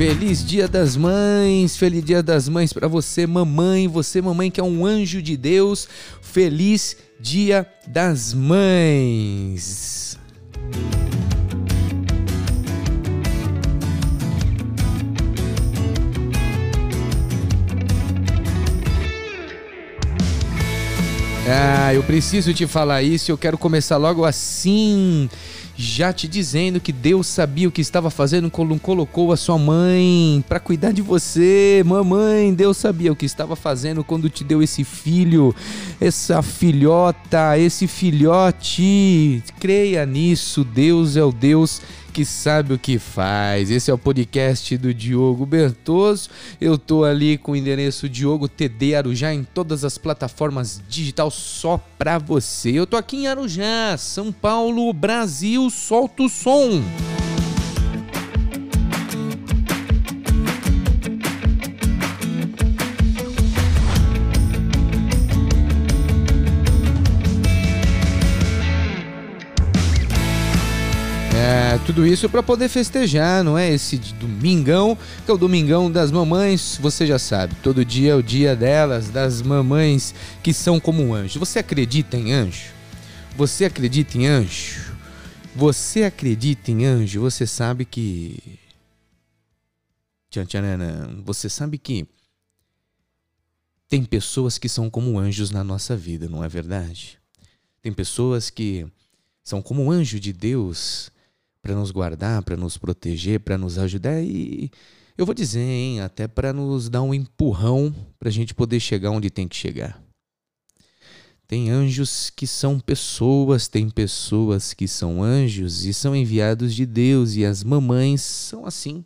Feliz Dia das Mães, feliz Dia das Mães para você, mamãe, você mamãe que é um anjo de Deus. Feliz Dia das Mães. Ah, eu preciso te falar isso, eu quero começar logo assim já te dizendo que Deus sabia o que estava fazendo quando colocou a sua mãe para cuidar de você. Mamãe, Deus sabia o que estava fazendo quando te deu esse filho, essa filhota, esse filhote. Creia nisso, Deus é o Deus que sabe o que faz. Esse é o podcast do Diogo Bertoso. Eu tô ali com o endereço Diogo TD Arujá em todas as plataformas digital só pra você. Eu tô aqui em Arujá, São Paulo, Brasil. Solta o som. Tudo isso para poder festejar, não é? Esse domingão, que é o domingão das mamães, você já sabe, todo dia é o dia delas, das mamães que são como um anjo. Você acredita em anjo? Você acredita em anjo? Você acredita em anjo? Você sabe que. Você sabe que tem pessoas que são como anjos na nossa vida, não é verdade? Tem pessoas que são como anjo de Deus para nos guardar, para nos proteger, para nos ajudar e eu vou dizer, hein, até para nos dar um empurrão para a gente poder chegar onde tem que chegar. Tem anjos que são pessoas, tem pessoas que são anjos e são enviados de Deus, e as mamães são assim.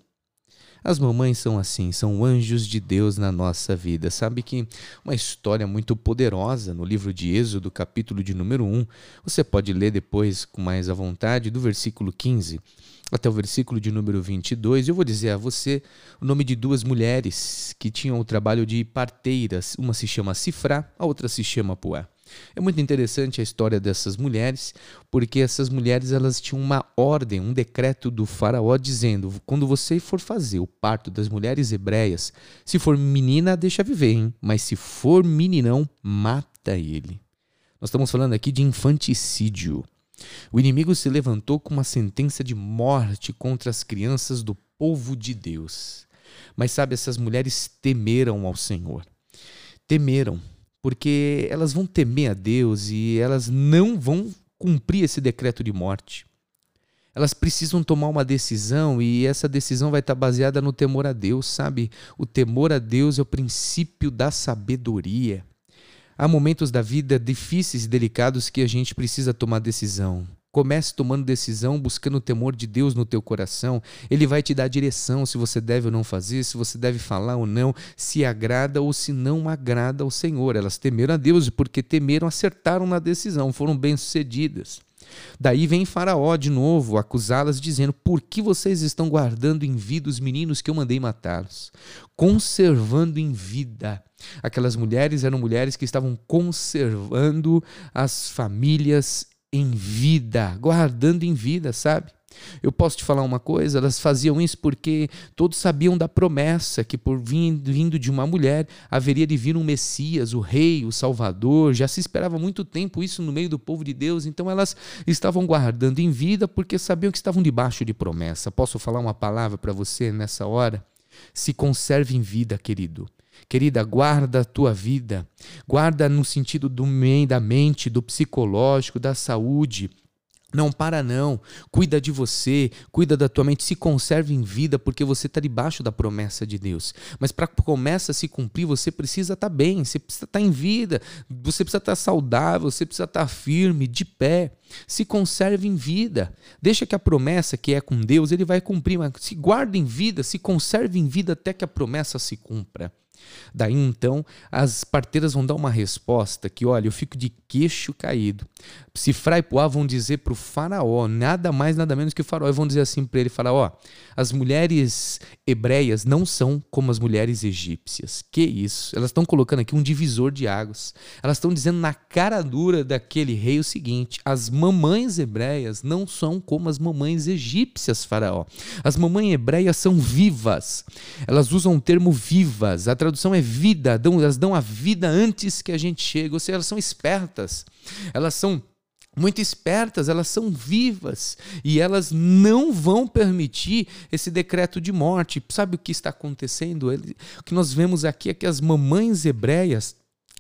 As mamães são assim, são anjos de Deus na nossa vida. Sabe que uma história muito poderosa no livro de Êxodo, capítulo de número 1, você pode ler depois com mais à vontade, do versículo 15 até o versículo de número 22. Eu vou dizer a você o nome de duas mulheres que tinham o trabalho de parteiras. Uma se chama Cifrá, a outra se chama Puá. É muito interessante a história dessas mulheres, porque essas mulheres elas tinham uma ordem, um decreto do faraó dizendo: quando você for fazer o parto das mulheres hebreias, se for menina, deixa viver, hein? mas se for meninão, mata ele. Nós estamos falando aqui de infanticídio. O inimigo se levantou com uma sentença de morte contra as crianças do povo de Deus. Mas sabe, essas mulheres temeram ao Senhor. Temeram porque elas vão temer a Deus e elas não vão cumprir esse decreto de morte. Elas precisam tomar uma decisão e essa decisão vai estar baseada no temor a Deus, sabe? O temor a Deus é o princípio da sabedoria. Há momentos da vida difíceis e delicados que a gente precisa tomar decisão. Comece tomando decisão, buscando o temor de Deus no teu coração. Ele vai te dar direção se você deve ou não fazer, se você deve falar ou não, se agrada ou se não agrada ao Senhor. Elas temeram a Deus porque temeram, acertaram na decisão, foram bem-sucedidas. Daí vem Faraó de novo acusá-las, dizendo: Por que vocês estão guardando em vida os meninos que eu mandei matá-los? Conservando em vida. Aquelas mulheres eram mulheres que estavam conservando as famílias em vida, guardando em vida, sabe? Eu posso te falar uma coisa, elas faziam isso porque todos sabiam da promessa que por vindo de uma mulher haveria de vir um Messias, o rei, o Salvador. Já se esperava muito tempo isso no meio do povo de Deus, então elas estavam guardando em vida porque sabiam que estavam debaixo de promessa. Posso falar uma palavra para você nessa hora? Se conserve em vida, querido. Querida, guarda a tua vida, guarda no sentido do da mente, do psicológico, da saúde. Não para não, cuida de você, cuida da tua mente, se conserve em vida porque você está debaixo da promessa de Deus. Mas para a promessa se cumprir, você precisa estar tá bem, você precisa estar tá em vida, você precisa estar tá saudável, você precisa estar firme, de pé. Se conserve em vida. Deixa que a promessa que é com Deus, ele vai cumprir. Mas se guarda em vida, se conserve em vida até que a promessa se cumpra. Daí então as parteiras vão dar uma resposta que, olha, eu fico de queixo caído. Se Fray Poá vão dizer para o faraó, nada mais, nada menos que o faraó, e vão dizer assim para ele, faraó, as mulheres hebreias não são como as mulheres egípcias. Que isso? Elas estão colocando aqui um divisor de águas. Elas estão dizendo na cara dura daquele rei o seguinte, as mamães hebreias não são como as mamães egípcias, faraó. As mamães hebreias são vivas. Elas usam o termo vivas. A tradução é vida, dão, elas dão a vida antes que a gente chegue, ou seja, elas são espertas, elas são muito espertas, elas são vivas e elas não vão permitir esse decreto de morte. Sabe o que está acontecendo? O que nós vemos aqui é que as mamães hebreias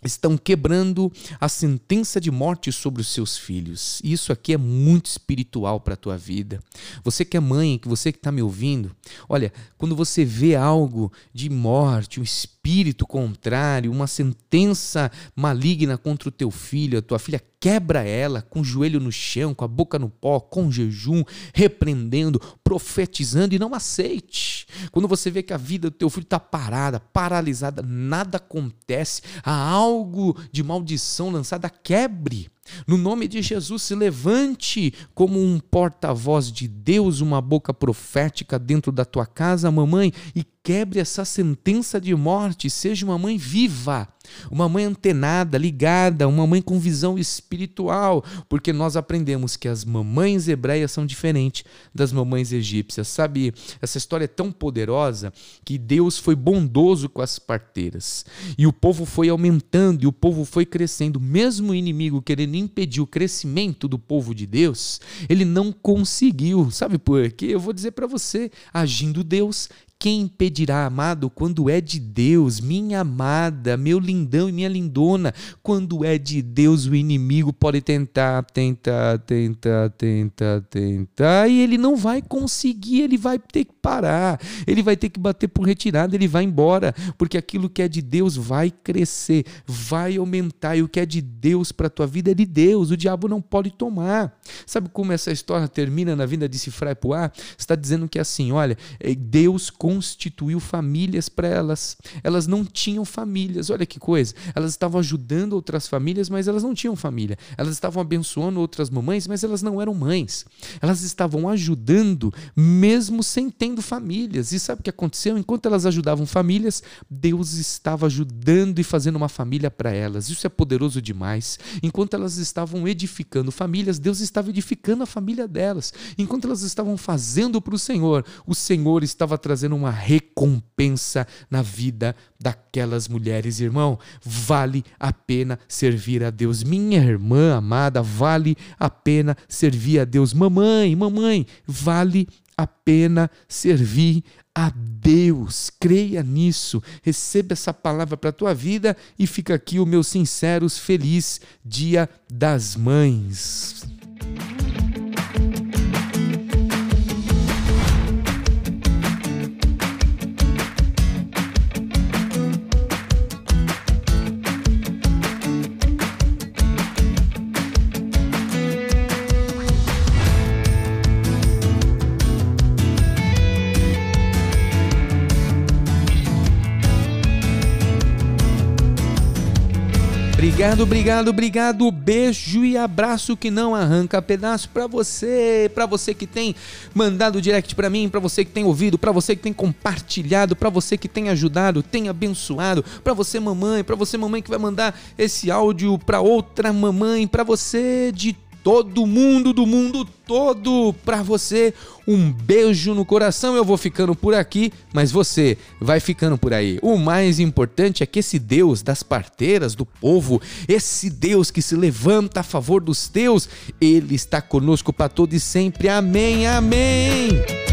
estão quebrando a sentença de morte sobre os seus filhos. Isso aqui é muito espiritual para a tua vida. Você que é mãe, que você que está me ouvindo, olha, quando você vê algo de morte, um espírito contrário, uma sentença maligna contra o teu filho, a tua filha, quebra ela com o joelho no chão, com a boca no pó, com jejum, repreendendo, profetizando e não aceite. Quando você vê que a vida do teu filho está parada, paralisada, nada acontece, há algo de maldição lançada, quebre. No nome de Jesus, se levante como um porta-voz de Deus, uma boca profética dentro da tua casa, mamãe, e quebre essa sentença de morte. Seja uma mãe viva, uma mãe antenada, ligada, uma mãe com visão espiritual, porque nós aprendemos que as mamães hebreias são diferentes das mamães egípcias. Sabe, essa história é tão poderosa que Deus foi bondoso com as parteiras e o povo foi aumentando e o povo foi crescendo, mesmo o inimigo querendo impedir o crescimento do povo de Deus, ele não conseguiu. Sabe por quê? Eu vou dizer para você, agindo Deus, quem impedirá, amado, quando é de Deus, minha amada, meu lindão e minha lindona, quando é de Deus, o inimigo pode tentar, tentar, tentar, tentar, tentar, e ele não vai conseguir, ele vai ter que parar, ele vai ter que bater por retirada, ele vai embora, porque aquilo que é de Deus vai crescer, vai aumentar, e o que é de Deus para a tua vida é de Deus, o diabo não pode tomar. Sabe como essa história termina na vinda de Cifrai Puá? Está dizendo que é assim, olha, é, Deus com constituiu famílias para elas. Elas não tinham famílias. Olha que coisa. Elas estavam ajudando outras famílias, mas elas não tinham família. Elas estavam abençoando outras mamães, mas elas não eram mães. Elas estavam ajudando mesmo sem tendo famílias. E sabe o que aconteceu? Enquanto elas ajudavam famílias, Deus estava ajudando e fazendo uma família para elas. Isso é poderoso demais. Enquanto elas estavam edificando famílias, Deus estava edificando a família delas. Enquanto elas estavam fazendo para o Senhor, o Senhor estava trazendo uma uma recompensa na vida daquelas mulheres, irmão. Vale a pena servir a Deus. Minha irmã amada, vale a pena servir a Deus. Mamãe, mamãe, vale a pena servir a Deus. Creia nisso. Receba essa palavra para a tua vida e fica aqui o meu sinceros feliz Dia das Mães. Obrigado, obrigado, obrigado. Beijo e abraço que não arranca pedaço para você, para você que tem mandado direct para mim, para você que tem ouvido, para você que tem compartilhado, para você que tem ajudado, tem abençoado, para você mamãe, para você mamãe que vai mandar esse áudio para outra mamãe, para você de todo mundo do mundo todo para você. Um beijo no coração. Eu vou ficando por aqui, mas você vai ficando por aí. O mais importante é que esse Deus das parteiras do povo, esse Deus que se levanta a favor dos teus, ele está conosco para todo e sempre. Amém. Amém.